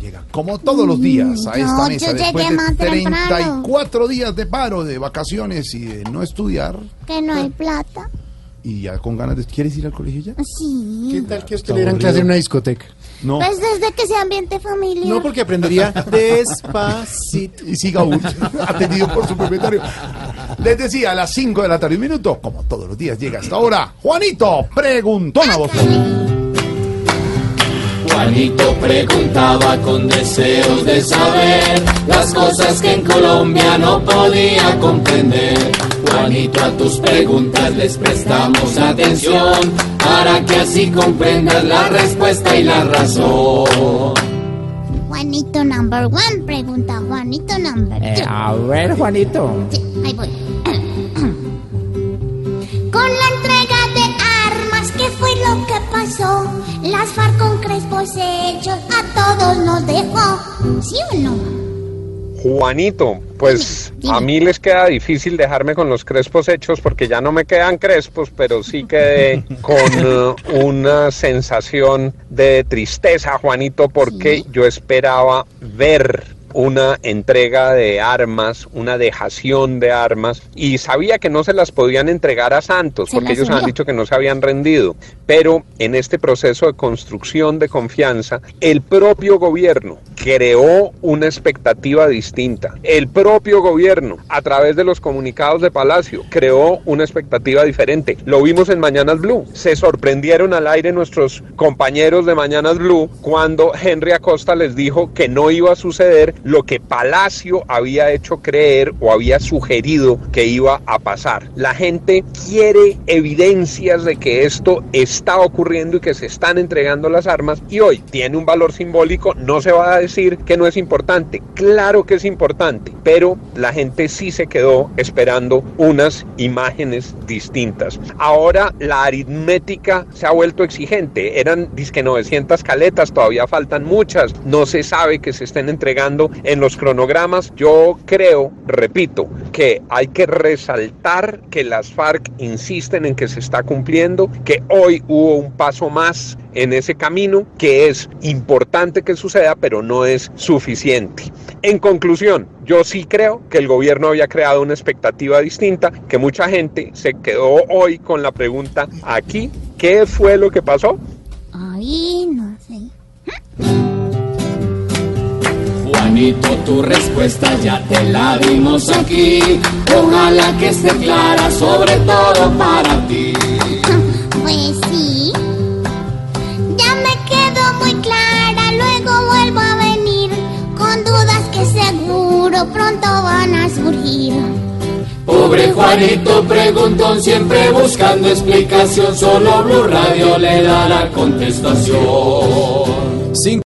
Llega como todos los días a esta No, mesa yo después llegué de más temprano. 34 días de paro, de vacaciones y de no estudiar. Que no hay plata. Y ya con ganas de... ¿Quieres ir al colegio ya? Sí. ¿Qué tal que usted le dieran clase en una discoteca? No. Pues desde que sea ambiente familiar. No, porque aprendería despacito. Y siga aún atendido por su propietario. Les decía, a las 5 de la tarde, un minuto, como todos los días llega hasta ahora, Juanito, preguntón a vos. Juanito preguntaba con deseos de saber las cosas que en Colombia no podía comprender. Juanito, a tus preguntas les prestamos atención para que así comprendas la respuesta y la razón. Juanito number one, pregunta Juanito number two. Eh, a ver, Juanito. Sí, ahí voy. Las FARC con crespos hechos a todos nos dejó. ¿Sí o no? Juanito, pues a mí les queda difícil dejarme con los crespos hechos porque ya no me quedan crespos, pero sí quedé con eh, una sensación de tristeza, Juanito, porque yo esperaba ver una entrega de armas, una dejación de armas, y sabía que no se las podían entregar a Santos, Se porque ellos han dicho que no se habían rendido. Pero en este proceso de construcción de confianza, el propio gobierno creó una expectativa distinta. El propio gobierno, a través de los comunicados de Palacio, creó una expectativa diferente. Lo vimos en Mañanas Blue. Se sorprendieron al aire nuestros compañeros de Mañanas Blue cuando Henry Acosta les dijo que no iba a suceder lo que Palacio había hecho creer o había sugerido que iba a pasar. La gente quiere evidencias de que esto está ocurriendo y que se están entregando las armas y hoy tiene un valor simbólico, no se va a decir que no es importante, claro que es importante, pero la gente sí se quedó esperando unas imágenes distintas. Ahora la aritmética se ha vuelto exigente, eran disque 900 caletas, todavía faltan muchas, no se sabe que se estén entregando en los cronogramas. Yo creo, repito, que hay que resaltar que las FARC insisten en que se está cumpliendo, que hoy hubo un paso más en ese camino, que es importante que suceda, pero no es suficiente. En conclusión, yo sí creo que el gobierno había creado una expectativa distinta, que mucha gente se quedó hoy con la pregunta aquí, ¿qué fue lo que pasó? Ay, no sé. Juanito, tu respuesta ya te la dimos aquí. Ojalá que esté clara, sobre todo para ti. Pues sí. Ya me quedó muy clara, luego vuelvo a venir con dudas que seguro pronto van a surgir. Pobre Juanito preguntón, siempre buscando explicación. Solo Blue Radio le da la contestación.